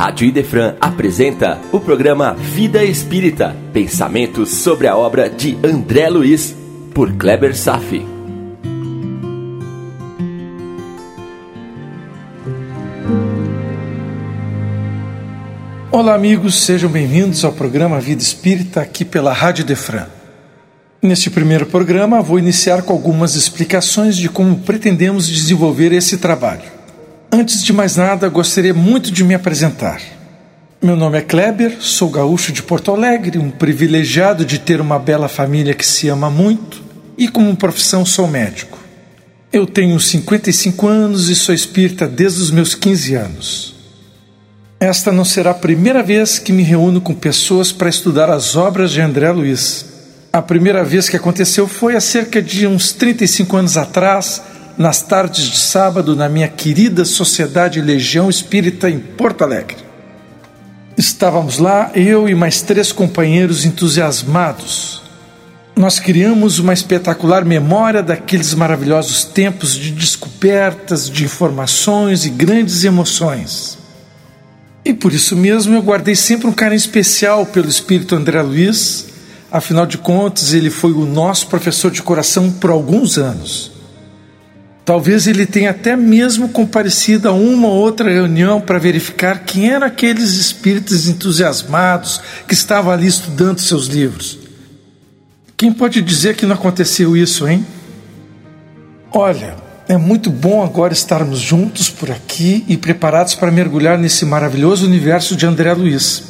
Rádio Idefran apresenta o programa Vida Espírita, pensamentos sobre a obra de André Luiz, por Kleber Safi. Olá amigos, sejam bem-vindos ao programa Vida Espírita aqui pela Rádio Idefran. Neste primeiro programa, vou iniciar com algumas explicações de como pretendemos desenvolver esse trabalho. Antes de mais nada, gostaria muito de me apresentar. Meu nome é Kleber, sou gaúcho de Porto Alegre, um privilegiado de ter uma bela família que se ama muito e, como profissão, sou médico. Eu tenho 55 anos e sou espírita desde os meus 15 anos. Esta não será a primeira vez que me reúno com pessoas para estudar as obras de André Luiz. A primeira vez que aconteceu foi há cerca de uns 35 anos atrás, nas tardes de sábado na minha querida Sociedade Legião Espírita em Porto Alegre. Estávamos lá, eu e mais três companheiros entusiasmados. Nós criamos uma espetacular memória daqueles maravilhosos tempos de descobertas, de informações e grandes emoções. E por isso mesmo eu guardei sempre um carinho especial pelo espírito André Luiz, afinal de contas, ele foi o nosso professor de coração por alguns anos. Talvez ele tenha até mesmo comparecido a uma ou outra reunião para verificar quem eram aqueles espíritos entusiasmados que estavam ali estudando seus livros. Quem pode dizer que não aconteceu isso, hein? Olha, é muito bom agora estarmos juntos por aqui e preparados para mergulhar nesse maravilhoso universo de André Luiz.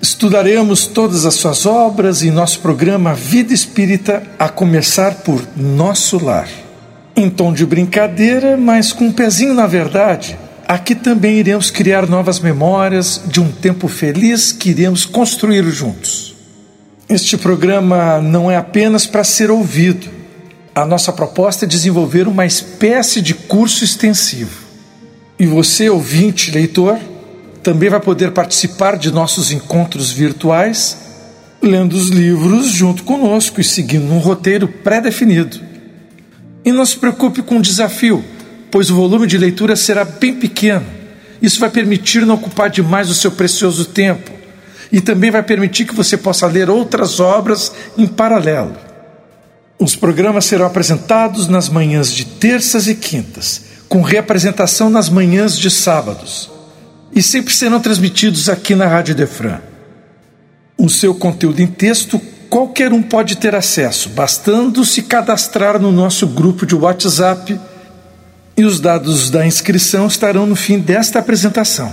Estudaremos todas as suas obras em nosso programa Vida Espírita, a começar por Nosso Lar. Em tom de brincadeira, mas com um pezinho na verdade, aqui também iremos criar novas memórias de um tempo feliz que iremos construir juntos. Este programa não é apenas para ser ouvido. A nossa proposta é desenvolver uma espécie de curso extensivo. E você, ouvinte, leitor, também vai poder participar de nossos encontros virtuais, lendo os livros junto conosco e seguindo um roteiro pré-definido. E não se preocupe com o desafio, pois o volume de leitura será bem pequeno. Isso vai permitir não ocupar demais o seu precioso tempo e também vai permitir que você possa ler outras obras em paralelo. Os programas serão apresentados nas manhãs de terças e quintas, com reapresentação nas manhãs de sábados, e sempre serão transmitidos aqui na Rádio Defran. O seu conteúdo em texto qualquer um pode ter acesso, bastando se cadastrar no nosso grupo de WhatsApp e os dados da inscrição estarão no fim desta apresentação.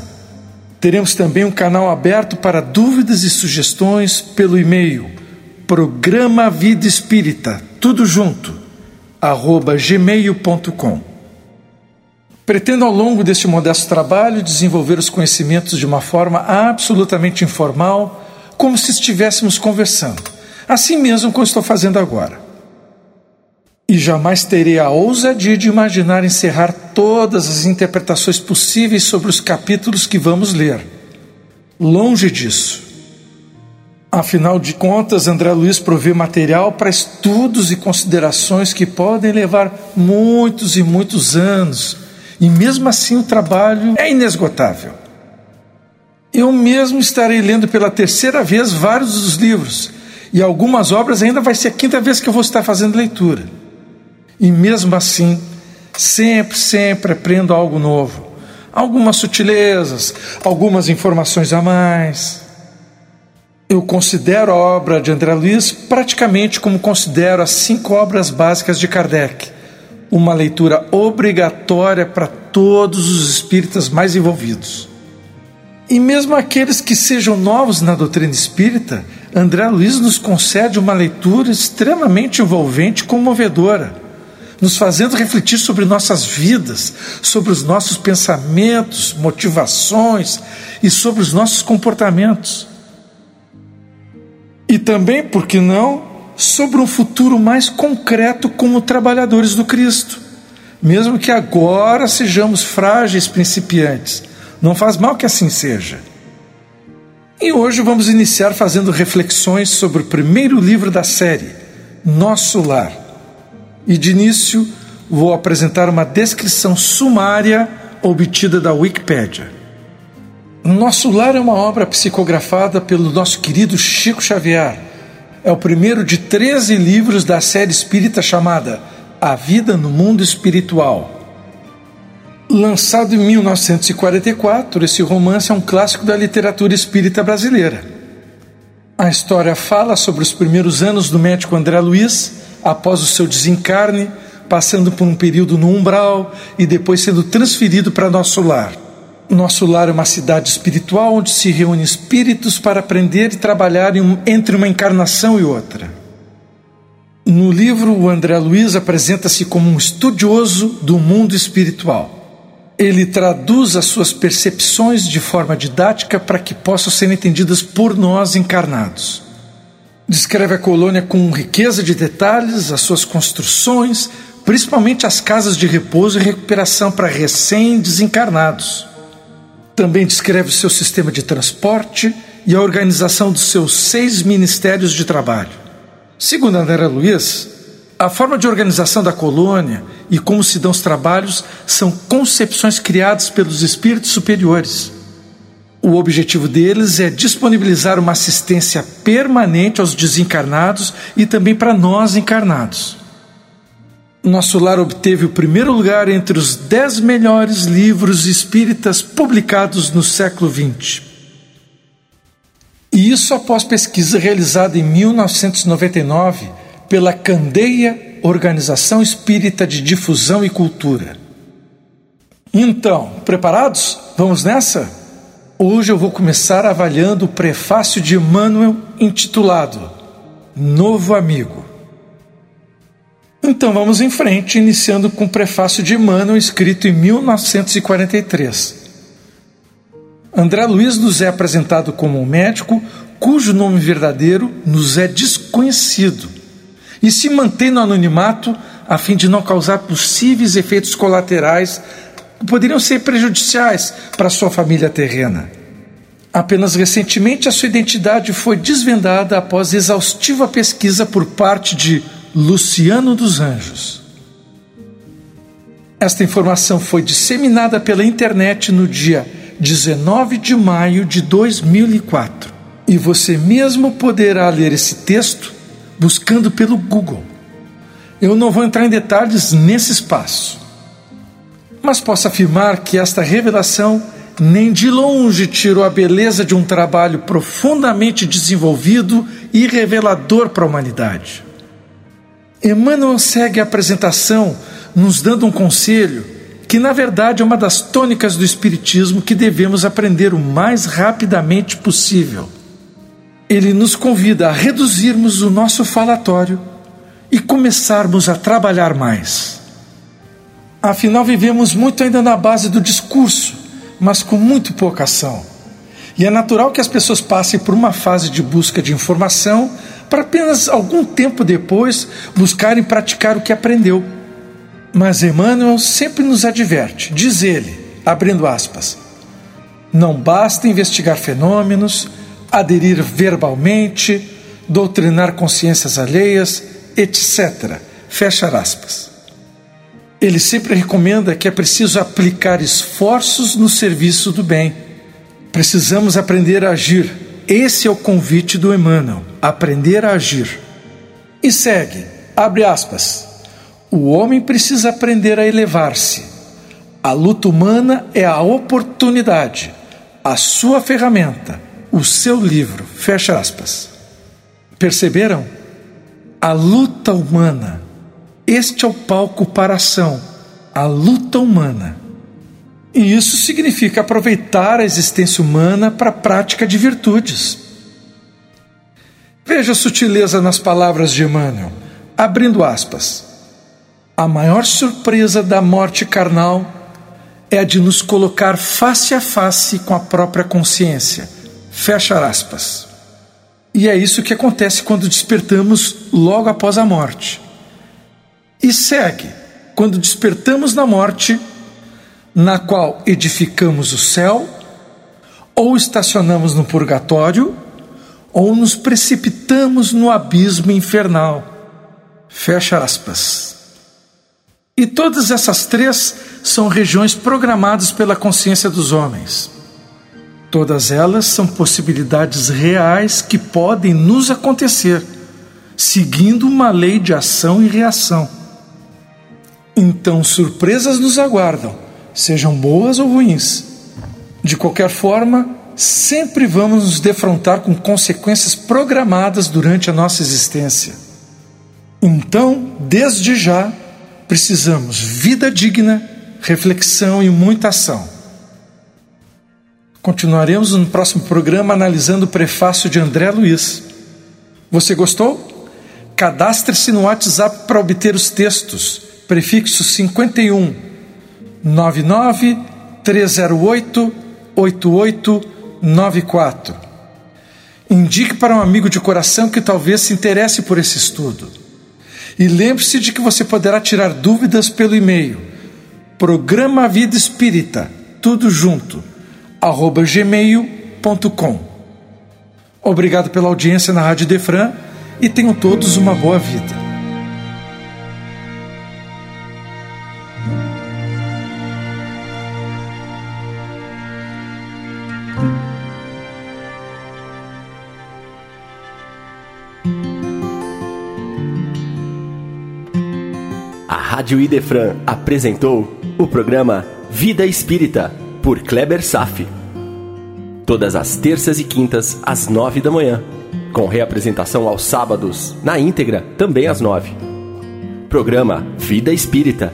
Teremos também um canal aberto para dúvidas e sugestões pelo e-mail programa Vida Espírita, tudo junto, arroba gmail.com. Pretendo ao longo deste modesto trabalho desenvolver os conhecimentos de uma forma absolutamente informal, como se estivéssemos conversando assim mesmo como estou fazendo agora. E jamais terei a ousadia de imaginar encerrar todas as interpretações possíveis sobre os capítulos que vamos ler. Longe disso. Afinal de contas, André Luiz provê material para estudos e considerações que podem levar muitos e muitos anos, e mesmo assim o trabalho é inesgotável. Eu mesmo estarei lendo pela terceira vez vários dos livros e algumas obras ainda vai ser a quinta vez que eu vou estar fazendo leitura. E mesmo assim, sempre, sempre aprendo algo novo. Algumas sutilezas, algumas informações a mais. Eu considero a obra de André Luiz praticamente como considero as cinco obras básicas de Kardec. Uma leitura obrigatória para todos os espíritas mais envolvidos. E mesmo aqueles que sejam novos na doutrina espírita, André Luiz nos concede uma leitura extremamente envolvente e comovedora, nos fazendo refletir sobre nossas vidas, sobre os nossos pensamentos, motivações e sobre os nossos comportamentos. E também, por que não, sobre um futuro mais concreto como trabalhadores do Cristo, mesmo que agora sejamos frágeis principiantes. Não faz mal que assim seja. E hoje vamos iniciar fazendo reflexões sobre o primeiro livro da série, Nosso Lar. E de início vou apresentar uma descrição sumária obtida da Wikipédia. Nosso Lar é uma obra psicografada pelo nosso querido Chico Xavier. É o primeiro de 13 livros da série espírita chamada A Vida no Mundo Espiritual. Lançado em 1944, esse romance é um clássico da literatura espírita brasileira. A história fala sobre os primeiros anos do médico André Luiz, após o seu desencarne, passando por um período no umbral e depois sendo transferido para nosso lar. Nosso lar é uma cidade espiritual onde se reúnem espíritos para aprender e trabalhar entre uma encarnação e outra. No livro, o André Luiz apresenta-se como um estudioso do mundo espiritual. Ele traduz as suas percepções de forma didática para que possam ser entendidas por nós encarnados. Descreve a colônia com riqueza de detalhes, as suas construções, principalmente as casas de repouso e recuperação para recém-desencarnados. Também descreve o seu sistema de transporte e a organização dos seus seis ministérios de trabalho. Segundo André Luiz, a forma de organização da colônia e como se dão os trabalhos são concepções criadas pelos espíritos superiores. O objetivo deles é disponibilizar uma assistência permanente aos desencarnados e também para nós encarnados. Nosso lar obteve o primeiro lugar entre os dez melhores livros espíritas publicados no século XX. E isso após pesquisa realizada em 1999 pela Candeia Organização Espírita de Difusão e Cultura. Então, preparados? Vamos nessa? Hoje eu vou começar avaliando o prefácio de Emmanuel intitulado Novo Amigo. Então vamos em frente, iniciando com o prefácio de Emmanuel, escrito em 1943. André Luiz nos é apresentado como um médico cujo nome verdadeiro nos é desconhecido e se mantém no anonimato a fim de não causar possíveis efeitos colaterais que poderiam ser prejudiciais para sua família terrena. Apenas recentemente a sua identidade foi desvendada após exaustiva pesquisa por parte de Luciano dos Anjos. Esta informação foi disseminada pela internet no dia 19 de maio de 2004 e você mesmo poderá ler esse texto buscando pelo Google. Eu não vou entrar em detalhes nesse espaço, mas posso afirmar que esta revelação nem de longe tirou a beleza de um trabalho profundamente desenvolvido e revelador para a humanidade. Emmanuel segue a apresentação nos dando um conselho que, na verdade, é uma das tônicas do Espiritismo que devemos aprender o mais rapidamente possível. Ele nos convida a reduzirmos o nosso falatório e começarmos a trabalhar mais. Afinal, vivemos muito ainda na base do discurso, mas com muito pouca ação. E é natural que as pessoas passem por uma fase de busca de informação para apenas algum tempo depois buscar e praticar o que aprendeu. Mas Emmanuel sempre nos adverte, diz ele, abrindo aspas, não basta investigar fenômenos, aderir verbalmente, doutrinar consciências alheias, etc. Fecha aspas. Ele sempre recomenda que é preciso aplicar esforços no serviço do bem. Precisamos aprender a agir esse é o convite do Emmanuel, aprender a agir. E segue, abre aspas. O homem precisa aprender a elevar-se. A luta humana é a oportunidade, a sua ferramenta, o seu livro. Fecha aspas. Perceberam? A luta humana. Este é o palco para a ação, a luta humana. E isso significa aproveitar a existência humana para a prática de virtudes. Veja a sutileza nas palavras de Emmanuel, abrindo aspas. A maior surpresa da morte carnal é a de nos colocar face a face com a própria consciência. Fecha aspas. E é isso que acontece quando despertamos logo após a morte. E segue: quando despertamos na morte, na qual edificamos o céu, ou estacionamos no purgatório, ou nos precipitamos no abismo infernal. Fecha aspas. E todas essas três são regiões programadas pela consciência dos homens. Todas elas são possibilidades reais que podem nos acontecer, seguindo uma lei de ação e reação. Então, surpresas nos aguardam, sejam boas ou ruins. De qualquer forma, sempre vamos nos defrontar com consequências programadas durante a nossa existência. Então, desde já, precisamos vida digna, reflexão e muita ação. Continuaremos no próximo programa analisando o prefácio de André Luiz. Você gostou? Cadastre-se no WhatsApp para obter os textos. Prefixo 51 99 308 8894. Indique para um amigo de coração que talvez se interesse por esse estudo. E lembre-se de que você poderá tirar dúvidas pelo e-mail programa Vida Espírita, tudo junto gmail.com. Obrigado pela audiência na Rádio Defran e tenham todos uma boa vida. A Rádio Idefran apresentou o programa Vida Espírita por Kleber Safi. Todas as terças e quintas, às nove da manhã. Com reapresentação aos sábados, na íntegra, também às nove. Programa Vida Espírita